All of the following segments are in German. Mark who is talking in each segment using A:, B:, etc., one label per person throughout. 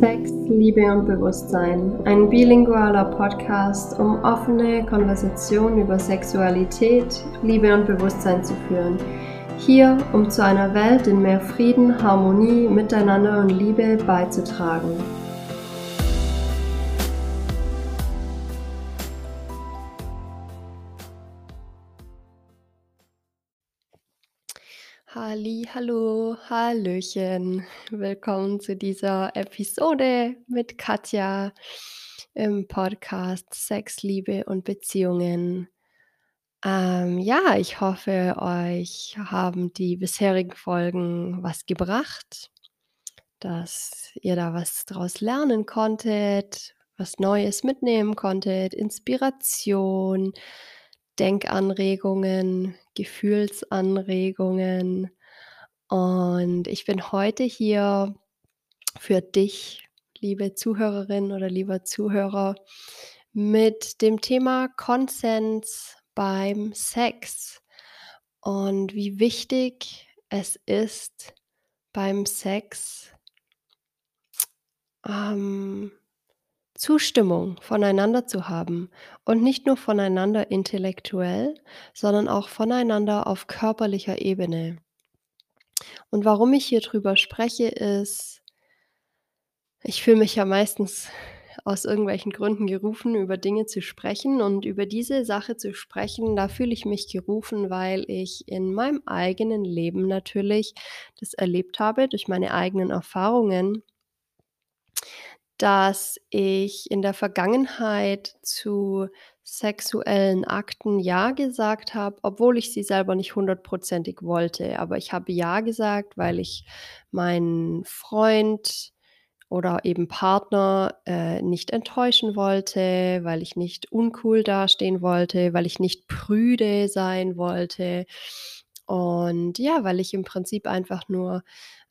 A: Sex, Liebe und Bewusstsein. Ein bilingualer Podcast, um offene Konversationen über Sexualität, Liebe und Bewusstsein zu führen. Hier, um zu einer Welt in mehr Frieden, Harmonie, Miteinander und Liebe beizutragen. Halli, hallo, hallöchen. Willkommen zu dieser Episode mit Katja im Podcast Sex, Liebe und Beziehungen. Ähm, ja, ich hoffe, euch haben die bisherigen Folgen was gebracht, dass ihr da was draus lernen konntet, was Neues mitnehmen konntet, Inspiration, Denkanregungen, Gefühlsanregungen. Und ich bin heute hier für dich, liebe Zuhörerin oder lieber Zuhörer, mit dem Thema Konsens beim Sex und wie wichtig es ist beim Sex ähm, Zustimmung voneinander zu haben und nicht nur voneinander intellektuell, sondern auch voneinander auf körperlicher Ebene. Und warum ich hier drüber spreche, ist, ich fühle mich ja meistens aus irgendwelchen Gründen gerufen, über Dinge zu sprechen. Und über diese Sache zu sprechen, da fühle ich mich gerufen, weil ich in meinem eigenen Leben natürlich das erlebt habe durch meine eigenen Erfahrungen, dass ich in der Vergangenheit zu sexuellen Akten ja gesagt habe, obwohl ich sie selber nicht hundertprozentig wollte. Aber ich habe ja gesagt, weil ich meinen Freund oder eben Partner äh, nicht enttäuschen wollte, weil ich nicht uncool dastehen wollte, weil ich nicht prüde sein wollte. Und ja, weil ich im Prinzip einfach nur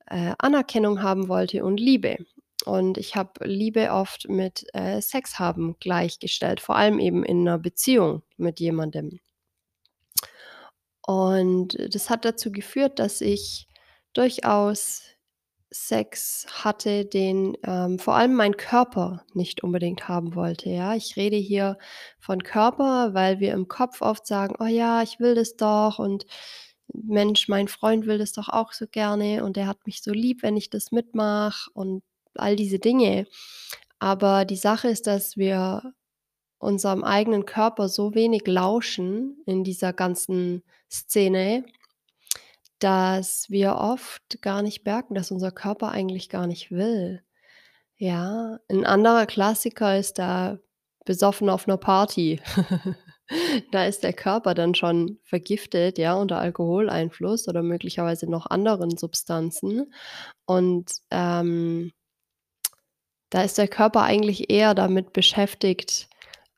A: äh, Anerkennung haben wollte und Liebe. Und ich habe Liebe oft mit äh, Sex haben gleichgestellt, vor allem eben in einer Beziehung mit jemandem. Und das hat dazu geführt, dass ich durchaus Sex hatte, den ähm, vor allem mein Körper nicht unbedingt haben wollte. Ja, ich rede hier von Körper, weil wir im Kopf oft sagen, oh ja, ich will das doch und Mensch, mein Freund will das doch auch so gerne und der hat mich so lieb, wenn ich das mitmache und all diese Dinge. Aber die Sache ist, dass wir unserem eigenen Körper so wenig lauschen in dieser ganzen Szene, dass wir oft gar nicht merken, dass unser Körper eigentlich gar nicht will. Ja, ein anderer Klassiker ist da besoffen auf einer Party. Da ist der Körper dann schon vergiftet, ja, unter Alkoholeinfluss oder möglicherweise noch anderen Substanzen. Und, ähm da ist der Körper eigentlich eher damit beschäftigt,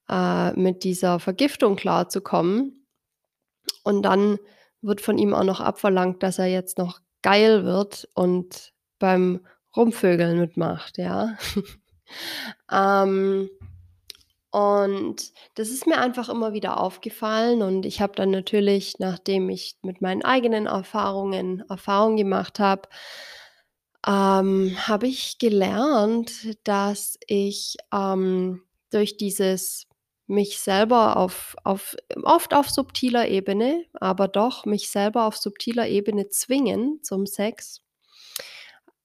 A: äh, mit dieser Vergiftung klarzukommen. Und dann wird von ihm auch noch abverlangt, dass er jetzt noch geil wird und beim Rumvögeln mitmacht, ja. ähm, und das ist mir einfach immer wieder aufgefallen und ich habe dann natürlich, nachdem ich mit meinen eigenen Erfahrungen Erfahrung gemacht habe, ähm, habe ich gelernt, dass ich, ähm, durch dieses mich selber auf auf oft auf subtiler Ebene, aber doch mich selber auf subtiler Ebene zwingen zum Sex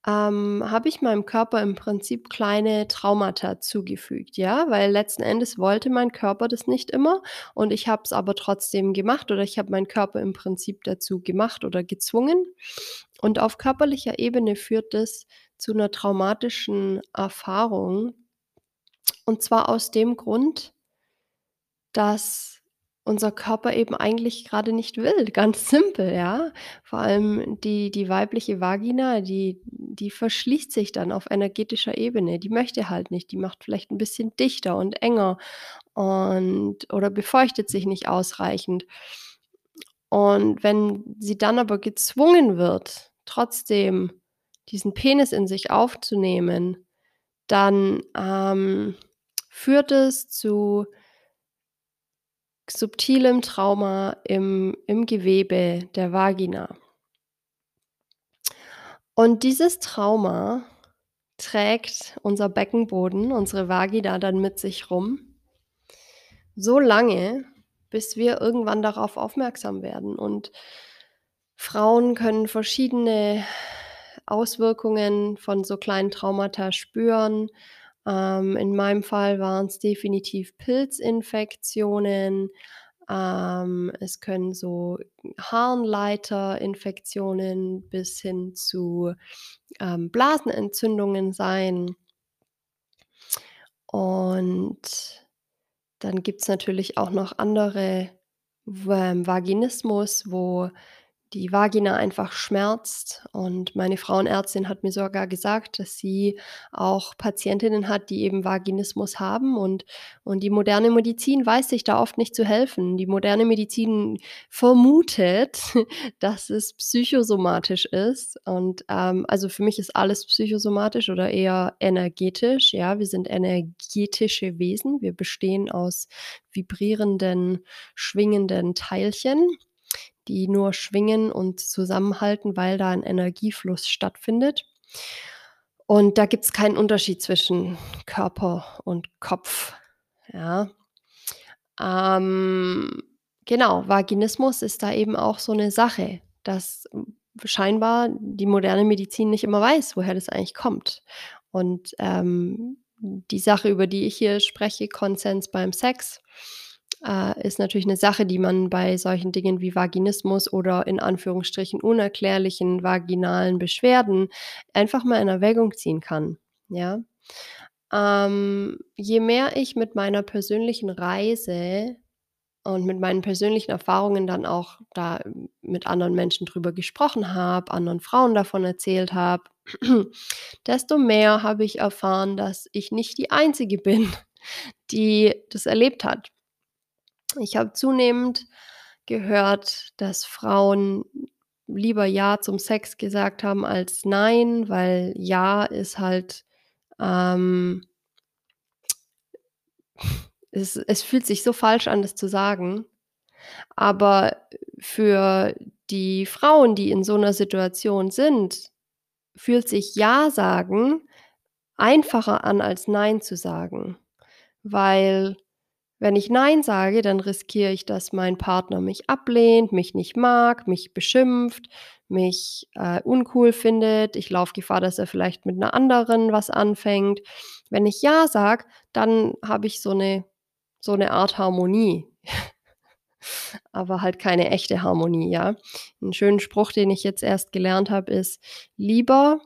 A: ähm, habe ich meinem Körper im Prinzip kleine Traumata zugefügt, ja, weil letzten Endes wollte mein Körper das nicht immer und ich habe es aber trotzdem gemacht oder ich habe meinen Körper im Prinzip dazu gemacht oder gezwungen. Und auf körperlicher Ebene führt das zu einer traumatischen Erfahrung. Und zwar aus dem Grund, dass unser Körper eben eigentlich gerade nicht will, ganz simpel, ja. Vor allem die die weibliche Vagina, die die verschließt sich dann auf energetischer Ebene. Die möchte halt nicht, die macht vielleicht ein bisschen dichter und enger und oder befeuchtet sich nicht ausreichend. Und wenn sie dann aber gezwungen wird, trotzdem diesen Penis in sich aufzunehmen, dann, ähm, führt es zu subtilem Trauma im im Gewebe der Vagina. Und dieses Trauma, trägt unser Beckenboden, unsere Vagina dann mit sich rum so lange, bis wir irgendwann darauf aufmerksam werden. Und Frauen können verschiedene Auswirkungen von so kleinen Traumata spüren. Ähm, in meinem Fall waren's definitiv Pilzinfektionen. Ähm, es können so Harnleiterinfektionen bis hin zu, ähm, Blasenentzündungen sein. Und dann gibt's natürlich auch noch andere ähm, Vaginismus, wo die Vagina einfach schmerzt. Und meine Frauenärztin hat mir sogar gesagt, dass sie auch Patientinnen hat, die eben Vaginismus haben und und die moderne Medizin weiß sich da oft nicht zu helfen. Die moderne Medizin vermutet, dass es psychosomatisch ist und, ähm also, für mich ist alles psychosomatisch oder eher energetisch, ja? Wir sind energetische Wesen. Wir bestehen aus vibrierenden, schwingenden Teilchen, die nur schwingen und zusammenhalten, weil da 'n Energiefluss stattfindet. Und da gibt's keinen Unterschied zwischen Körper und Kopf, ja? Ähm, genau, Vaginismus ist da eben auch so 'ne Sache, dass scheinbar die moderne Medizin nicht immer weiß, woher das eigentlich kommt. Und, ähm, die Sache, über die ich hier spreche, Konsens beim Sex, äh, ist natürlich 'ne Sache, die man bei solchen Dingen wie Vaginismus oder in Anführungsstrichen unerklärlichen vaginalen Beschwerden einfach mal in Erwägung ziehen kann, ja? Ähm, je mehr ich mit meiner persönlichen Reise und mit meinen persönlichen Erfahrungen dann auch da mit anderen Menschen drüber gesprochen habe, anderen Frauen davon erzählt habe, desto mehr habe ich erfahren, dass ich nicht die Einzige bin, die das erlebt hat. Ich habe zunehmend gehört, dass Frauen lieber „ja“ zum Sex gesagt haben als „nein“, weil „ja“ ist halt, ähm es es fühlt sich so falsch an, das zu sagen. Aber für die Frauen, die in so 'ner Situation sind, fühlt sich „ja“ sagen einfacher an, als „nein“ zu sagen. Weil wenn ich „nein“ sage, dann riskiere ich, dass mein Partner mich ablehnt, mich nicht mag, mich beschimpft, mich, äh, uncool findet. Ich laufe Gefahr, dass er vielleicht mit 'ner anderen was anfängt. Wenn ich „ja“ sage, dann habe ich so 'ne so 'ne Art Harmonie, aber halt keine echte Harmonie, ja? 'N schönen Spruch, den ich jetzt erst gelernt habe, ist: „Lieber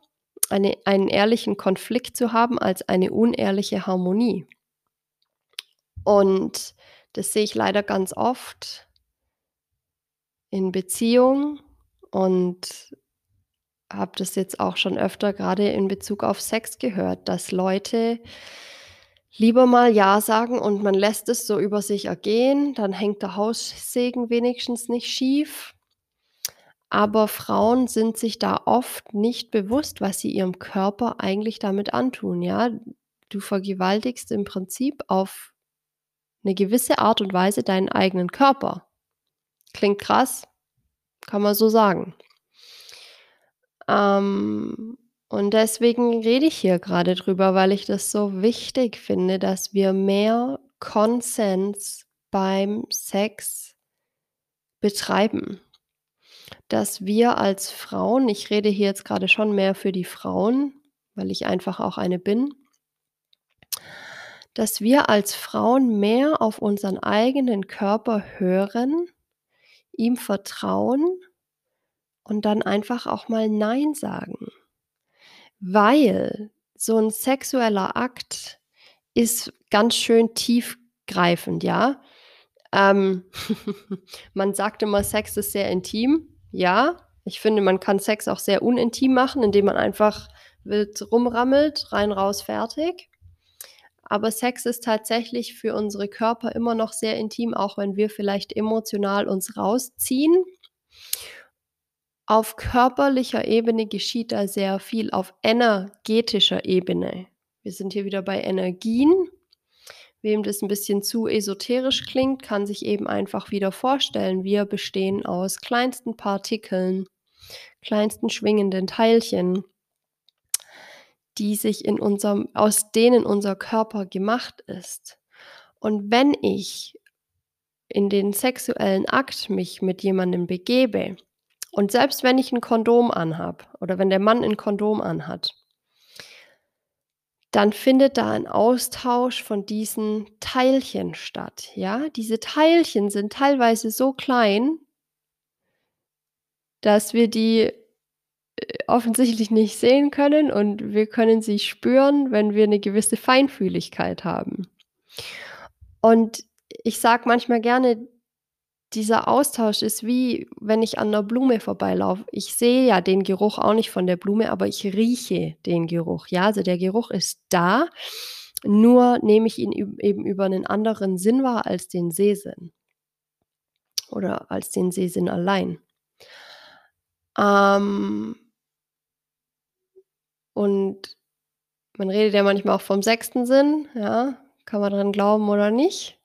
A: eine einen ehrlichen Konflikt zu haben als eine unehrliche Harmonie.“ Und das sehe ich leider ganz oft in Beziehungen und habe das jetzt auch schon öfter grade in Bezug auf Sex gehört, dass Leute lieber mal „ja“ sagen und man lässt es so über sich ergehen, dann hängt der Haussegen wenigstens nicht schief. Aber Frauen sind sich da oft nicht bewusst, was sie ihrem Körper eigentlich damit antun, ja? Du vergewaltigst im Prinzip auf 'ne gewisse Art und Weise deinen eigenen Körper. Klingt krass, kann man so sagen. Ähm, und deswegen rede ich hier grade drüber, weil ich das so wichtig finde, dass wir mehr Konsens beim Sex betreiben. Dass wir als Frauen ich rede hier jetzt grade schon mehr für die Frauen, weil ich einfach auch eine bin dass wir als Frauen mehr auf unseren eigenen Körper hören, ihm vertrauen und dann einfach auch mal „nein“ sagen. Weil so 'n sexueller Akt ist ganz schön tiefgreifend, ja? Ähm, man sagt immer, Sex ist sehr intim. Ja, ich finde, man kann Sex auch sehr unintim machen, indem man einfach wild rumrammelt, rein, raus, fertig. Aber Sex ist tatsächlich für unsere Körper immer noch sehr intim, auch wenn wir vielleicht emotional uns rausziehen. Auf körperlicher Ebene geschieht da sehr viel auf energetischer Ebene. Wir sind hier wieder bei Energien. Wem das 'n bisschen zu esoterisch klingt, kann sich eben einfach wieder vorstellen, wir bestehen aus kleinsten Partikeln, kleinsten schwingenden Teilchen die sich in unserem aus denen unser Körper gemacht ist. Und wenn ich in den sexuellen Akt mich mit jemandem begebe und selbst wenn ich ein Kondom anhabe oder wenn der Mann ein Kondom anhat dann findet da ein Austausch von diesen Teilchen statt, ja? Diese Teilchen sind teilweise so klein dass wir die, offensichtlich nicht sehen können und wir können sie spüren, wenn wir 'ne gewisse Feinfühligkeit haben. Und ich sage manchmal gerne, dieser Austausch ist wie, wenn ich an 'ner Blume vorbeilaufe. Ich sehe ja den Geruch auch nicht von der Blume, aber ich rieche den Geruch, ja? Also, der Geruch ist da, nur nehme ich ihn eben über 'nen anderen Sinn wahr als den Sehsinn oder als den Sehsinn allein. Ähm und man redet ja manchmal auch vom sechsten Sinn, ja? Kann man dran glauben oder nicht.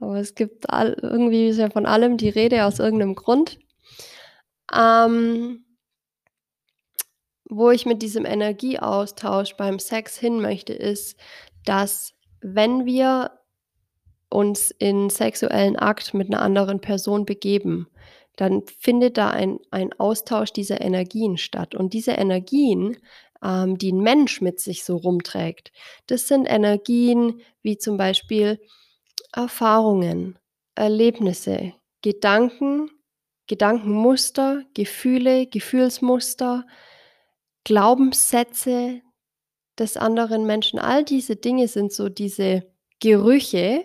A: Aber es gibt all irgendwie ist ja von allem die Rede aus irgend 'nem Grund. Ähm wo ich mit diesem Energieaustausch beim Sex hin möchte, ist, dass wenn wir uns in sexuellen Akt mit 'ner anderen Person begeben, dann findet da ein ein Austausch dieser Energien statt. Und diese Energien, ähm, die 'n Mensch mit sich so rumträgt, das sind Energien wie zum Beispiel Erfahrungen, Erlebnisse, Gedanken, Gedankenmuster, Gefühle, Gefühlsmuster, Glaubenssätze des anderen Menschen. All diese Dinge sind so diese Gerüche,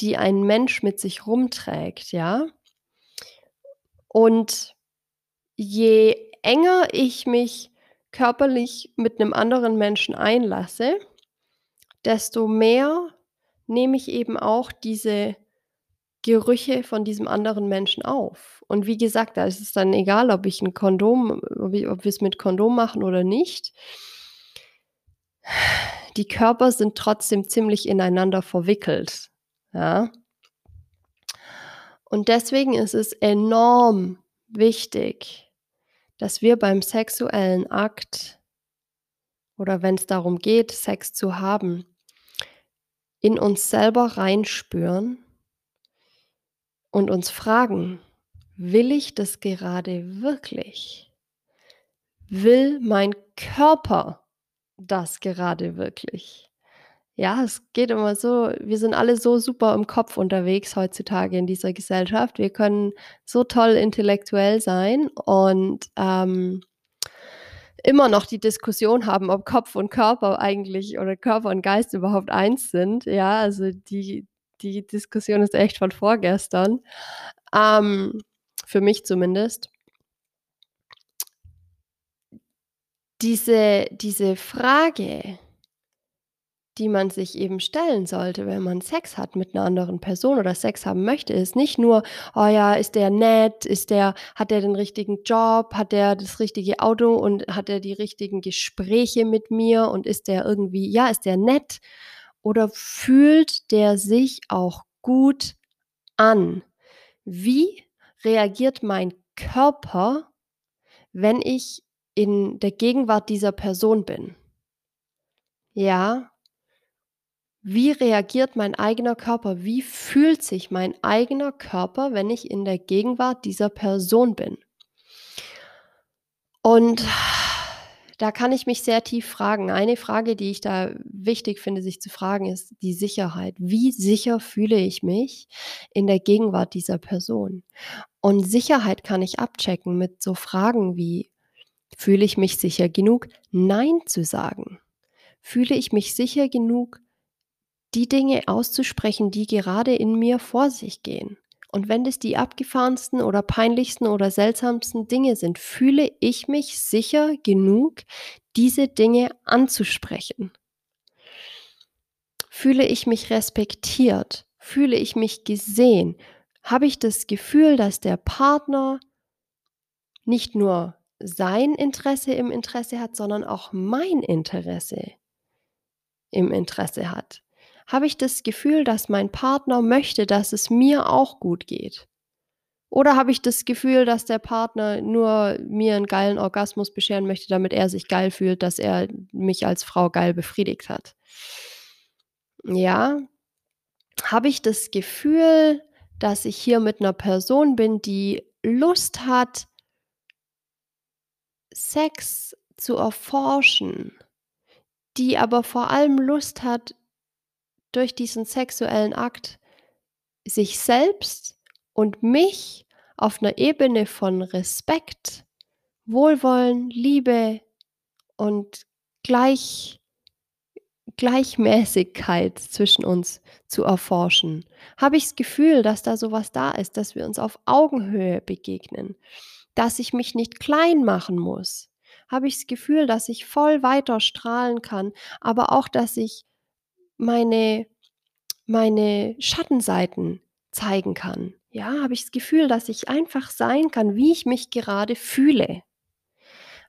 A: die ein Mensch mit sich rumträgt, ja? Und je enger ich mich körperlich mit 'nem anderen Menschen einlasse, desto mehr nehme ich eben auch diese Gerüche von diesem anderen Menschen auf. Und wie gesagt, da ist es dann egal, ob ich 'n Kondom ob i ob wir's mit Kondom machen oder nicht. Die Körper sind trotzdem ziemlich ineinander verwickelt, ja? Und deswegen ist es enorm wichtig, dass wir beim sexuellen Akt oder wenn's darum geht, Sex zu haben, in uns selber reinspüren und uns fragen: „Will ich das gerade wirklich? Will mein Körper das gerade wirklich?“ Ja, es geht immer so wir sind alle so super im Kopf unterwegs heutzutage in dieser Gesellschaft. Wir können so toll intellektuell sein und, ähm, immer noch die Diskussion haben, ob Kopf und Körper eigentlich oder Körper und Geist überhaupt eins sind, ja? Also, die die Diskussion ist echt von vorgestern, ähm, für mich zumindest. Diese diese Frage die man sich eben stellen sollte, wenn man Sex hat mit 'ner anderen Person oder Sex haben möchte, ist nicht nur: „Oh ja, ist der nett? Ist der hat der den richtigen Job? Hat der das richtige Auto und hat der die richtigen Gespräche mit mir und ist der irgendwie ja, ist der nett oder fühlt der sich auch gut an? Wie reagiert mein Körper, wenn ich in der Gegenwart dieser Person bin?“ Ja. Wie reagiert mein eigener Körper? Wie fühlt sich mein eigener Körper, wenn ich in der Gegenwart dieser Person bin? Und da kann ich mich sehr tief fragen. Eine Frage, die ich da wichtig finde, sich zu fragen, ist die Sicherheit. Wie sicher fühle ich mich in der Gegenwart dieser Person? Und Sicherheit kann ich abchecken mit so Fragen wie: „Fühle ich mich sicher genug, nein zu sagen? Fühle ich mich sicher genug, die Dinge auszusprechen, die gerade in mir vor sich gehen? Und wenn das die abgefahrensten oder peinlichsten oder seltsamsten Dinge sind, fühle ich mich sicher genug, diese Dinge anzusprechen? Fühle ich mich respektiert? Fühle ich mich gesehen? Habe ich das Gefühl, dass der Partner nicht nur sein Interesse im Interesse hat, sondern auch mein Interesse im Interesse hat? Habe ich das Gefühl, dass mein Partner möchte, dass es mir auch gut geht? Oder habe ich das Gefühl, dass der Partner nur mir 'n geilen Orgasmus bescheren möchte, damit er sich geil fühlt, dass er mich als Frau geil befriedigt hat? Ja. Habe ich das Gefühl, dass ich hier mit 'ner Person bin, die Lust hat Sex zu erforschen, die aber vor allem Lust hat, durch diesen sexuellen Akt sich selbst und mich auf 'ner Ebene von Respekt, Wohlwollen, Liebe und Gleich Gleichmäßigkeit zwischen uns zu erforschen? Habe ich das Gefühl, dass da so was da ist, dass wir uns auf Augenhöhe begegnen, dass ich mich nicht klein machen muss? Habe ich das Gefühl, dass ich voll weiter strahlen kann, aber auch, dass ich meine meine Schattenseiten zeigen kann? Ja, habe ich das Gefühl, dass ich einfach sein kann, wie ich mich gerade fühle?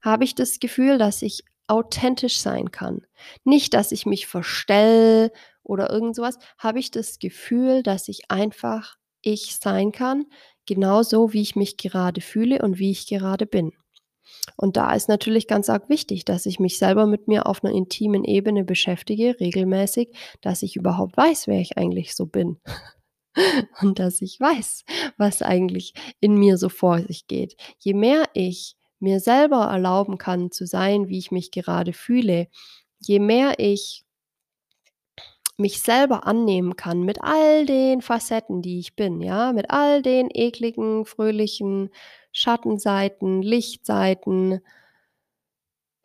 A: Habe ich das Gefühl, dass ich authentisch sein kann? Nicht, dass ich mich verstelle oder irgend so was. Habe ich das Gefühl, dass ich einfach ich sein kann, genauso wie ich mich gerade fühle und wie ich gerade bin? Und da ist natürlich ganz arg wichtig, dass ich mich selber mit mir auf 'ner intimen Ebene beschäftige, regelmäßig, dass ich überhaupt weiß, wer ich eigentlich so bin. Und dass ich weiß, was eigentlich in mir so vor sich geht. Je mehr ich mir selber erlauben kann zu sein, wie ich mich gerade fühle, je mehr ich mich selber annehmen kann mit all den Facetten, die ich bin, ja, mit all den ekligen, fröhlichen Schattenseiten, Lichtseiten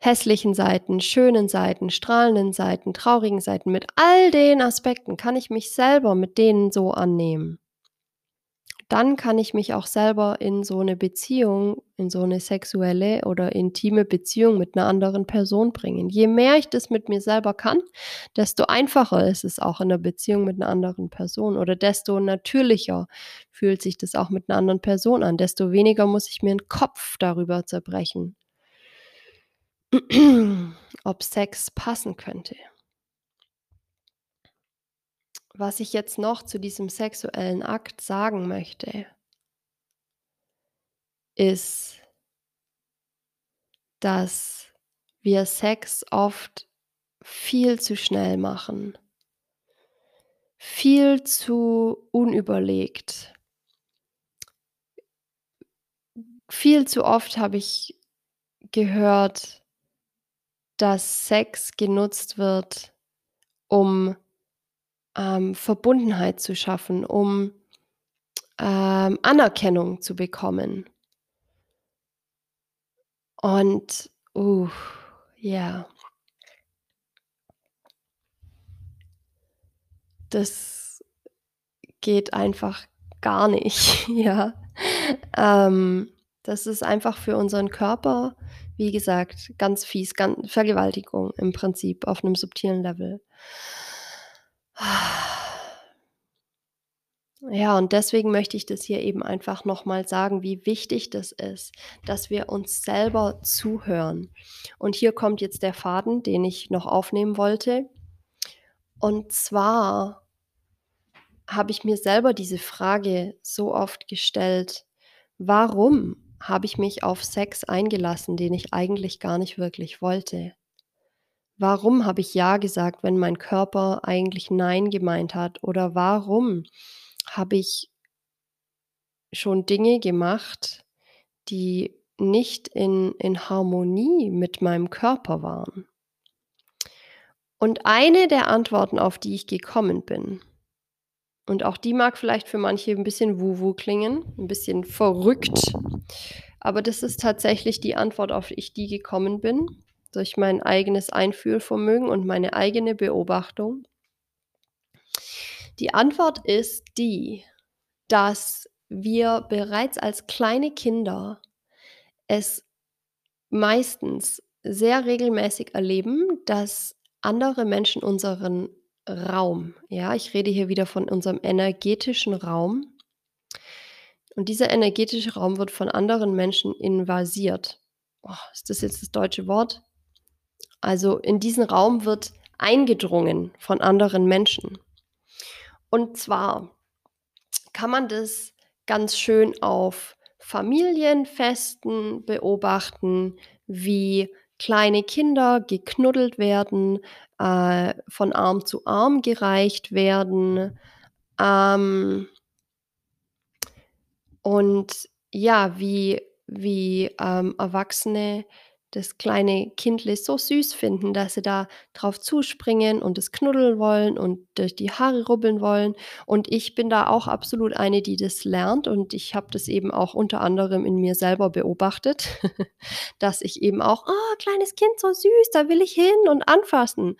A: hässlichen Seiten, schönen Seiten, strahlenden Seiten, traurigen Seiten. Mit all den Aspekten kann ich mich selber mit denen so annehmen. Dann kann ich mich auch selber in so 'ne Beziehung in so 'ne sexuelle oder intime Beziehung mit 'ner anderen Person bringen. Je mehr ich das mit mir selber kann, desto einfacher ist es auch in 'ner Beziehung mit 'ner anderen Person oder desto natürlicher fühlt sich das auch mit 'ner anderen Person an. Desto weniger muss ich mir 'n Kopf darüber zerbrechen ob Sex passen könnte. Was ich jetzt noch zu diesem sexuellen Akt sagen möchte ist dass wir Sex oft viel zu schnell machen. Viel zu unüberlegt. Viel zu oft habe ich gehört dass Sex genutzt wird, um, ähm, Verbundenheit zu schaffen, um, ähm, Anerkennung zu bekommen. Und, uh, ja. Das geht einfach gar nicht, ja. Ähm, das ist einfach für unseren Körper, wie gesagt, ganz fies, gan Vergewaltigung im Prinzip auf 'nem subtilen Level. Ja, und deswegen möchte ich das hier eben einfach noch mal sagen, wie wichtig das ist, dass wir uns selber zuhören. Und hier kommt jetzt der Faden, den ich noch aufnehmen wollte. Und zwar habe ich mir selber diese Frage so oft gestellt: „Warum habe ich mich auf Sex eingelassen, den ich eigentlich gar nicht wirklich wollte? Warum habe ich ja gesagt, wenn mein Körper eigentlich nein gemeint hat? Oder warum habe ich schon Dinge gemacht, die nicht in in Harmonie mit meinem Körper waren?“ Und eine der Antworten, auf die ich gekommen bin und auch die mag vielleicht für manche 'n bisschen wuhu klingen, 'n bisschen verrückt, aber das ist tatsächlich die Antwort, auf ich die gekommen bin, durch mein eigenes Einfühlvermögen und meine eigene Beobachtung. Die Antwort ist die, dass wir bereits als kleine Kinder es meistens sehr regelmäßig erleben, dass andere Menschen unseren Raum ja, ich rede hier wieder von unserem energetischen Raum und dieser energetische Raum wird von anderen Menschen invasiert. Oh, ist das jetzt das deutsche Wort? Also, in diesen Raum wird eingedrungen von anderen Menschen. Und zwar kann man das ganz schön auf Familienfesten beobachten, wie kleine Kinder geknuddelt werden, äh, von Arm zu Arm gereicht werden. Ähm und ja, wie wie, ähm, Erwachsene das kleine Kindle so süß finden, dass sie da drauf zuspringen und es knuddeln wollen und durch die Haare rubbeln wollen. Und ich bin da auch absolut eine, die das lernt und ich habe das eben auch unter anderem in mir selber beobachtet, dass ich eben auch: „Oh, kleines Kind, so süß, da will ich hin und anfassen.“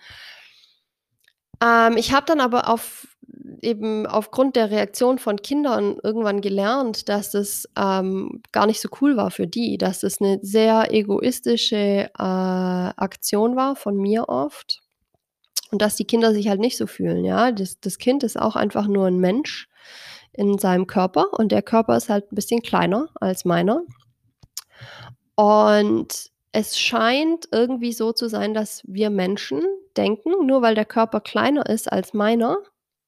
A: Ähm, ich habe dann aber auf eben aufgrund der Reaktion von Kindern irgendwann gelernt, dass es, ähm, gar nicht so cool war für die, dass es 'ne sehr egoistische, äh, Aktion war von mir oft und dass die Kinder sich halt nicht so fühlen, ja? Das das Kind ist auch einfach nur 'n Mensch in seinem Körper und der Körper ist halt 'n bisschen kleiner als meiner. Und es scheint irgendwie so zu sein, dass wir Menschen denken, nur weil der Körper kleiner ist als meiner,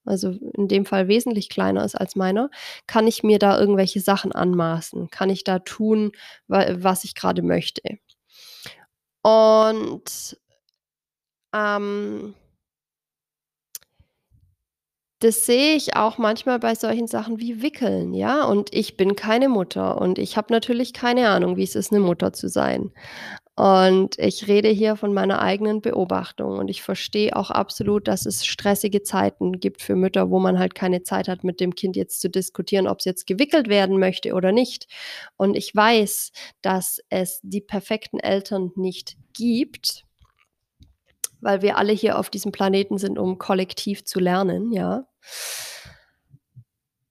A: also in dem Fall wesentlich kleiner ist als meiner, kann ich mir da irgendwelche Sachen anmaßen, kann ich da tun, wa was ich grade möchte. Und ähm das sehe ich auch manchmal bei solchen Sachen wie Wickeln, ja? Und ich bin keine Mutter und ich habe natürlich keine Ahnung, wie es ist, 'ne Mutter zu sein. Und ich rede hier von meiner eigenen Beobachtung und ich verstehe auch absolut, dass es stressige Zeiten gibt für Mütter, wo man halt keine Zeit hat, mit dem Kind jetzt zu diskutieren, ob's jetzt gewickelt werden möchte oder nicht. Und ich weiß, dass es die perfekten Eltern nicht gibt weil wir alle hier auf diesem Planeten sind, um kollektiv zu lernen, ja?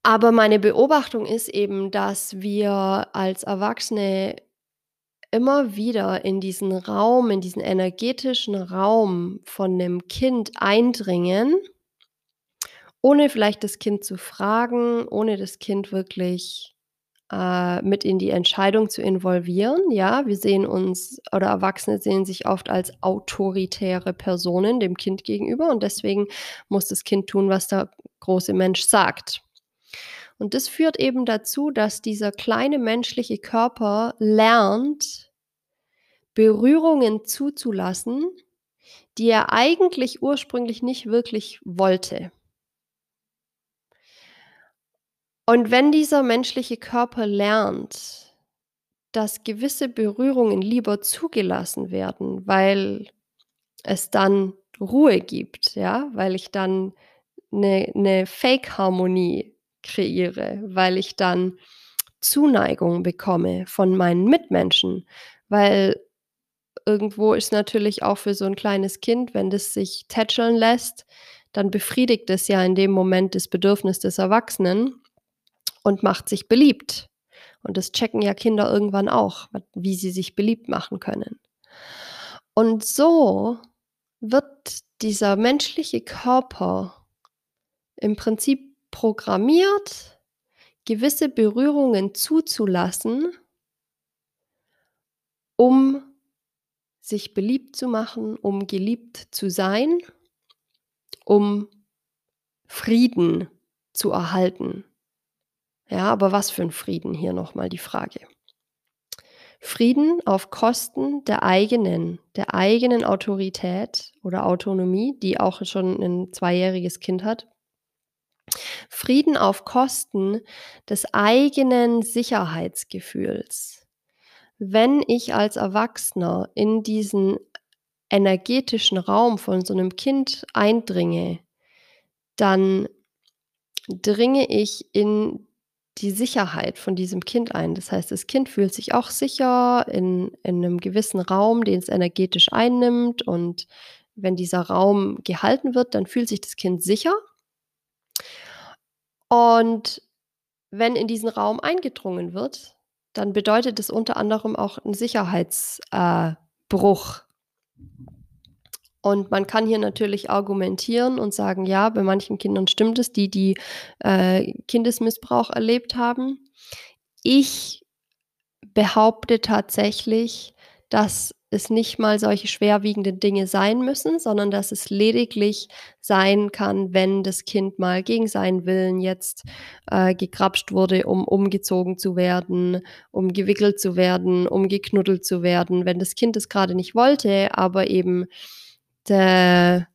A: Aber meine Beobachtung ist eben, dass wir als Erwachsene immer wieder in diesen Raum in diesen energetischen Raum von 'nem Kind eindringen ohne vielleicht das Kind zu fragen, ohne das Kind wirklich, äh, mit in die Entscheidung zu involvieren, ja? Wir sehen uns oder Erwachsene sehen sich oft als autoritäre Personen dem Kind gegenüber und deswegen muss das Kind tun, was der große Mensch sagt. Und das führt eben dazu, dass dieser kleine menschliche Körper lernt, Berührungen zuzulassen, die er eigentlich ursprünglich nicht wirklich wollte. Und wenn dieser menschliche Körper lernt, dass gewisse Berührungen lieber zugelassen werden, weil es dann Ruhe gibt, ja, weil ich dann 'ne 'ne Fake-Harmonie kreiere, weil ich dann Zuneigung bekomme von meinen Mitmenschen, weil irgendwo ist natürlich auch für so 'n kleines Kind, wenn das sich tätscheln lässt, dann befriedigt es ja in dem Moment das Bedürfnis des Erwachsenen und macht sich beliebt. Und das checken ja Kinder irgendwann auch, wie sie sich beliebt machen können. Und so wird dieser menschliche Körper im Prinzip programmiert, gewisse Berührungen zuzulassen um sich beliebt zu machen, um geliebt zu sein, um Frieden zu erhalten. Ja, aber was für 'n Frieden, hier noch mal die Frage. Frieden auf Kosten der eigenen der eigenen Autorität oder Autonomie, die auch schon 'nen zweijähriges Kind hat. Frieden auf Kosten des eigenen Sicherheitsgefühls. Wenn ich als Erwachsener in diesen energetischen Raum von so 'nem Kind eindringe, dann dringe ich in die Sicherheit von diesem Kind ein. Das heißt, das Kind fühlt sich auch sicher in in 'nem gewissen Raum, den's energetisch einnimmt und wenn dieser Raum gehalten wird, dann fühlt sich das Kind sicher. Und wenn in diesen Raum eingedrungen wird, dann bedeutet das unter anderem auch 'n Sicherheits äh. Und man kann hier natürlich argumentieren und sagen: „Ja, bei manchen Kindern stimmt es, die die, äh, Kindesmissbrauch erlebt haben.“ Ich behaupte tatsächlich, dass es nicht mal solche schwerwiegenden Dinge sein müssen, sondern dass es lediglich sein kann, wenn das Kind mal gegen seinen Willen jetzt, äh, gegrapscht wurde, um umgezogen zu werden, um gewickelt zu werden, um geknuddelt zu werden. Wenn das Kind es grade nicht wollte, aber eben der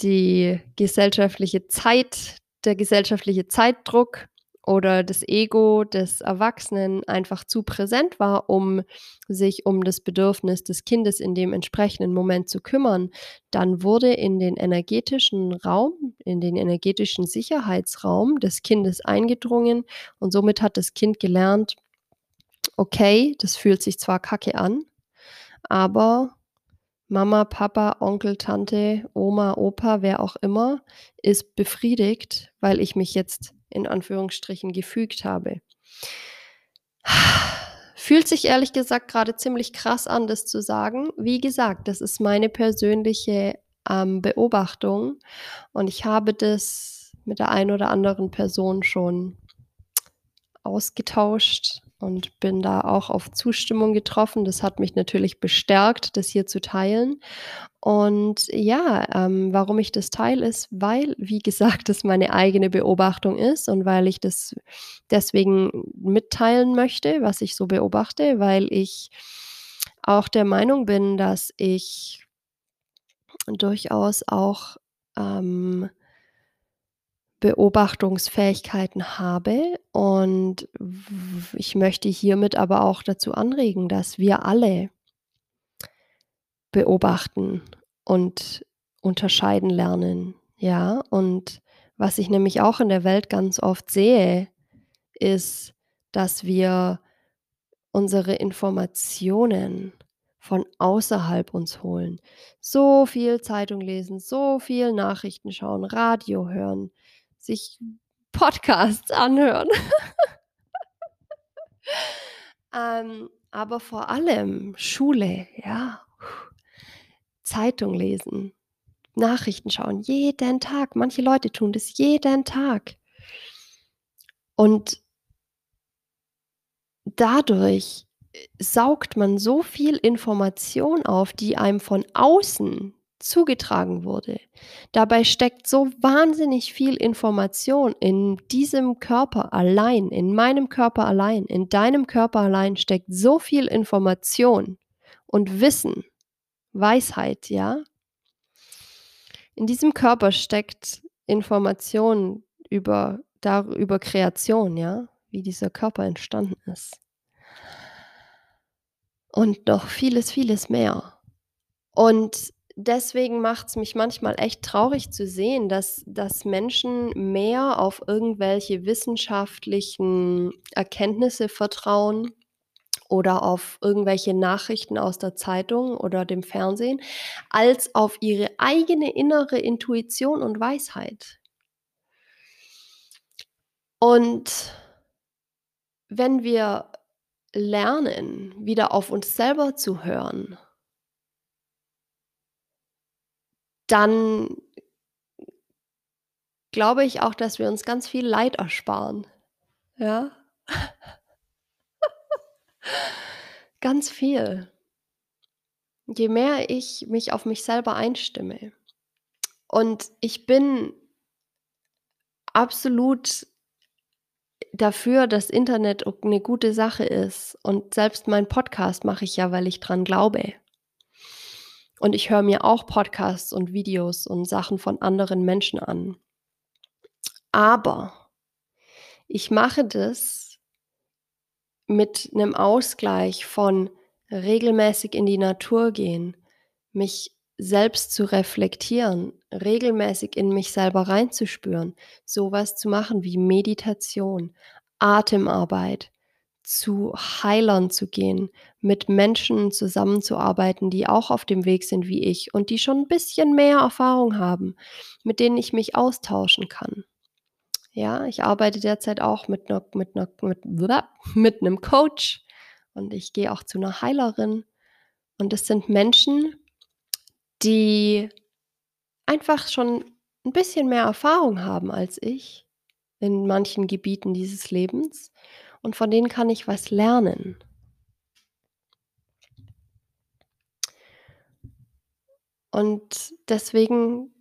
A: die gesellschaftliche Zeit der gesellschaftliche Zeitdruck oder das Ego des Erwachsenen einfach zu präsent war, um sich um das Bedürfnis des Kindes in dem entsprechenden Moment zu kümmern, dann wurde in den energetischen Raum in den energetischen Sicherheitsraum des Kindes eingedrungen und somit hat das Kind gelernt: „Okay, das fühlt sich zwar kacke an, aber Mama, Papa, Onkel, Tante, Oma, Opa, wer auch immer, ist befriedigt, weil ich mich jetzt in Anführungsstrichen gefügt habe.“ Fühlt sich ehrlich gesagt grade ziemlich krass an, das zu sagen. Wie gesagt, das ist meine persönliche, ähm, Beobachtung und ich habe das mit der einen oder anderen Person schon ausgetauscht und bin da auch auf Zustimmung getroffen. Das hat mich natürlich bestärkt, das hier zu teilen. Und ja, ähm, warum ich das teile, ist, weil, wie gesagt, das meine eigene Beobachtung ist und weil ich das deswegen mitteilen möchte, was ich so beobachte, weil ich auch der Meinung bin, dass ich durchaus auch, ähm Beobachtungsfähigkeiten habe und ich möchte hiermit aber auch dazu anregen, dass wir alle beobachten und unterscheiden lernen, ja? Und was ich nämlich auch in der Welt ganz oft sehe, ist, dass wir unsere Informationen von außerhalb uns holen. So viel Zeitung lesen, so viel Nachrichten schauen, Radio hören, sich Podcasts anhören. Ähm, aber vor allem Schule, ja. Zeitung lesen, Nachrichten schauen, jeden Tag. Manche Leute tun das jeden Tag. Und dadurch, saugt man so viel Information auf, die einem von außen zugetragen wurde. Dabei steckt so wahnsinnig viel Information in diesem Körper allein, in meinem Körper allein, in deinem Körper allein steckt so viel Information und Wissen, Weisheit, ja? In diesem Körper steckt Information über dar über Kreation, ja, wie dieser Körper entstanden ist. Und noch vieles, vieles mehr. Und deswegen macht's mich manchmal echt traurig zu sehen, dass dass Menschen mehr auf irgendwelche wissenschaftlichen Erkenntnisse vertrauen oder auf irgendwelche Nachrichten aus der Zeitung oder dem Fernsehen, als auf ihre eigene innere Intuition und Weisheit. Und wenn wir lernen, wieder auf uns selber zu hören dann glaube ich auch, dass wir uns ganz viel Leid ersparen, ja? Ganz viel. Je mehr ich mich auf mich selber einstimme. Und ich bin absolut dafür, dass Internet o 'ne gute Sache ist und selbst meinen Podcast mache ich ja, weil ich dran glaube. Und ich höre mir auch Podcasts und Videos und Sachen von anderen Menschen an. Aber ich mache das mit 'nem Ausgleich von regelmäßig in die Natur gehen, mich selbst zu reflektieren, regelmäßig in mich selber reinzuspüren, so was zu machen wie Meditation, Atemarbeit, zu Heilern zu gehen, mit Menschen zusammenzuarbeiten, die auch auf dem Weg sind wie ich und die schon 'n bisschen mehr Erfahrung haben, mit denen ich mich austauschen kann. Ja, ich arbeite derzeit auch mit 'ner mit 'ner mit mit 'nem Coach und ich gehe auch zu 'ner Heilerin. Und das sind Menschen, die einfach schon 'n bisschen mehr Erfahrung haben als ich in manchen Gebieten dieses Lebens und von denen kann ich was lernen. Und deswegen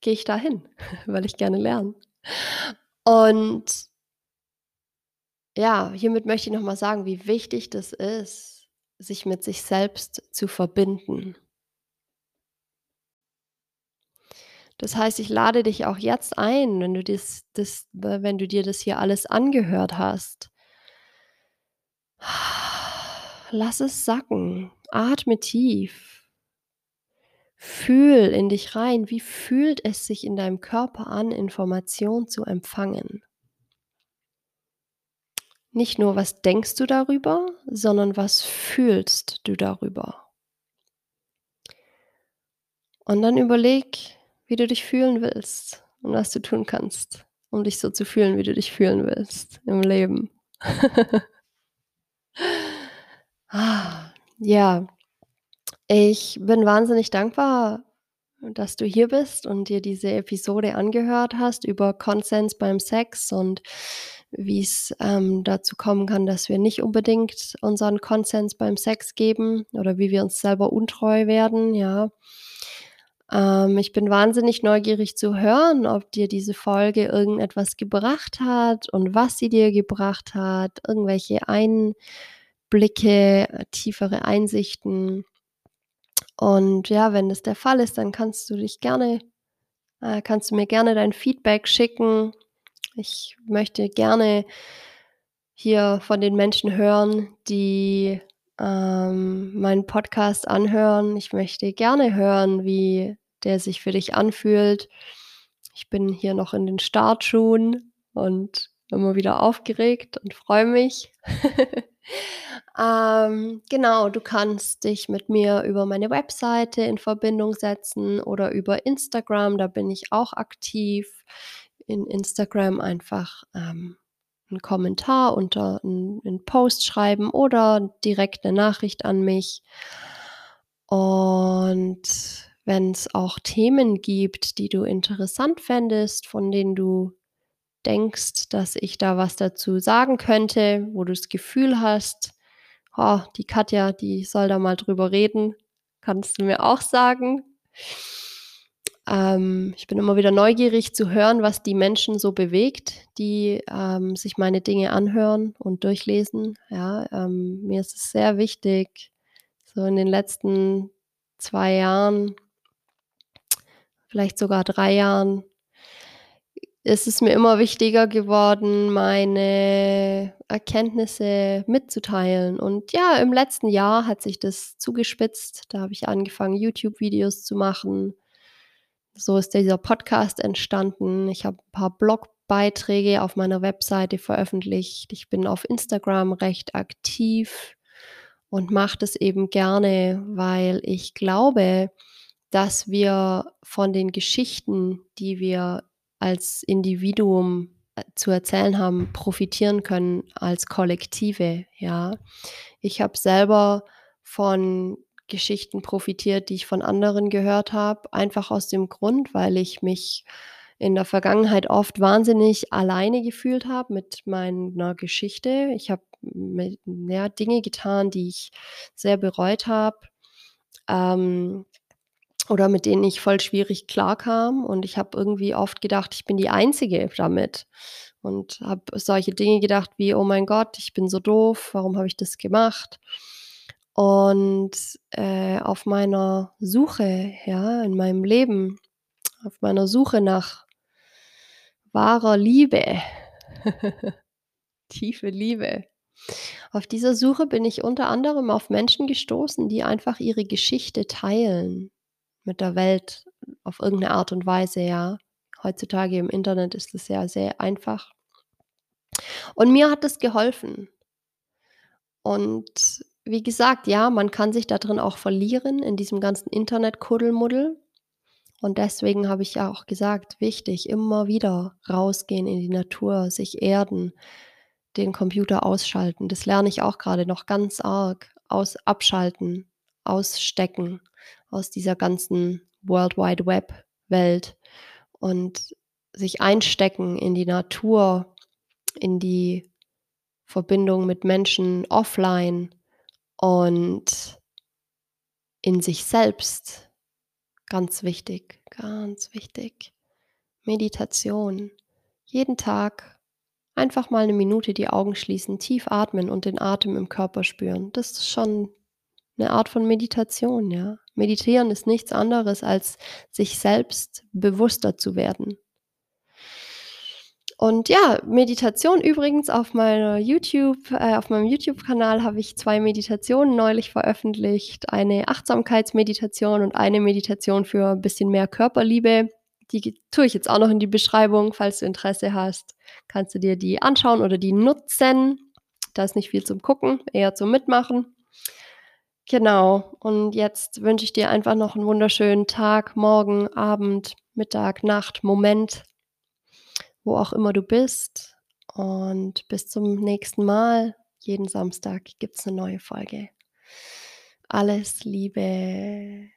A: gehe ich dahin, weil ich gerne lerne. Und ja, hiermit möchte ich noch mal sagen, wie wichtig das ist, sich mit sich selbst zu verbinden. Das heißt, ich lade dich auch jetzt ein, wenn du dies das wenn du dir das hier alles angehört hast. Lass es sacken, atme tief. Fühl in dich rein, wie fühlt es sich in deinem Körper an, Information zu empfangen? Nicht nur, was denkst du darüber, sondern was fühlst du darüber? Und dann überleg, wie du dich fühlen willst und was du tun kannst, um dich so zu fühlen, wie du dich fühlen willst im Leben. Ah, ja. Ich bin wahnsinnig dankbar, dass du hier bist und dir diese Episode angehört hast über Konsens beim Sex und wie's, ähm, dazu kommen kann, dass wir nicht unbedingt unseren Konsens beim Sex geben oder wie wir uns selber untreu werden, ja. Ähm, ich bin wahnsinnig neugierig zu hören, ob dir diese Folge irgendetwas gebracht hat und was sie dir gebracht hat, irgendwelche Einblicke, äh, tiefere Einsichten. Und ja, wenn das der Fall ist, dann kannst du dich gerne äh, kannst du mir gerne dein Feedback schicken. Ich möchte gerne hier von den Menschen hören, die, ähm, meinen Podcast anhören. Ich möchte gerne hören, wie der sich für dich anfühlt. Ich bin hier noch in den Startschuhen und immer wieder aufgeregt und freue mich. Ähm, genau, du kannst dich mit mir über meine Webseite in Verbindung setzen oder über Instagram, da bin ich auch aktiv. In Instagram einfach, ähm, 'n Kommentar unter 'n 'n Post schreiben oder direkt 'ne Nachricht an mich. Und wenn's auch Themen gibt, die du interessant fändest, von denen du denkst, dass ich da was dazu sagen könnte, wo du's Gefühl hast: „Oh, die Katja, die soll da mal drüber reden“, kannst du mir auch sagen. Ähm, ich bin immer wieder neugierig zu hören, was die Menschen so bewegt, die, ähm, sich meine Dinge anhören und durchlesen. Ja, ähm, mir ist es sehr wichtig, so in den letzten 2 Jahren vielleicht sogar 3 Jahren ist es mir immer wichtiger geworden, meine Erkenntnisse mitzuteilen. Und ja, im letzten Jahr hat sich das zugespitzt. Da habe ich angefangen, YouTube-Videos zu machen. So ist dieser Podcast entstanden. Ich habe 'n paar Blogbeiträge auf meiner Webseite veröffentlicht. Ich bin auf Instagram recht aktiv und mache das eben gerne, weil ich glaube, dass wir von den Geschichten, die wir als Individuum, äh, zu erzählen haben, profitieren können als Kollektive, ja. Ich habe selber von Geschichten profitiert, die ich von anderen gehört habe, einfach aus dem Grund, weil ich mich in der Vergangenheit oft wahnsinnig alleine gefühlt habe mit meiner Geschichte. Ich habe ja, Dinge getan, die ich sehr bereut habe, ähm, oder mit denen ich voll schwierig klarkam. Und ich habe irgendwie oft gedacht, ich bin die Einzige damit und habe solche Dinge gedacht wie: „Oh mein Gott, ich bin so doof. Warum habe ich das gemacht?“ Und, äh, auf meiner Suche, ja, in meinem Leben, auf meiner Suche nach wahrer Liebe, tiefe Liebe. Auf dieser Suche bin ich unter anderem auf Menschen gestoßen, die einfach ihre Geschichte teilen mit der Welt auf irgend 'ne Art und Weise, ja. Heutzutage im Internet ist es ja sehr einfach. Und mir hat das geholfen. Und wie gesagt, ja, man kann sich da drin auch verlieren in diesem ganzen Internet-Kuddelmuddel. Und deswegen habe ich ja auch gesagt: „Wichtig, immer wieder rausgehen in die Natur, sich erden, den Computer ausschalten.“ Das lerne ich auch grade noch ganz arg. Aus abschalten, ausstecken aus dieser ganzen World Wide Web-Welt und sich einstecken in die Natur, in die Verbindung mit Menschen offline und in sich selbst, Ganz wichtig, ganz wichtig. Meditation. Jeden Tag einfach mal 'ne Minute die Augen schließen, tief atmen und den Atem im Körper spüren. Das ist schon 'ne Art von Meditation, ja. Meditieren ist nichts anderes, als sich selbst bewusster zu werden. Und ja, Meditation übrigens auf meiner YouTube äh, auf meinem YouTube-Kanal habe ich 2 Meditationen neulich veröffentlicht. Eine Achtsamkeitsmeditation und eine Meditation für bisschen mehr Körperliebe. Die tue ich jetzt auch noch in die Beschreibung, falls du Interesse hast, kannst du dir die anschauen oder die nutzen. Da ist nicht viel zum Gucken, eher zum Mitmachen. Genau, und jetzt wünsche ich dir einfach noch 'n wunderschönen Tag, Morgen, Abend, Mittag, Nacht, Moment wo auch immer du bist und bis zum nächsten Mal. Jeden Samstag gibt's 'ne neue Folge. Alles Liebe.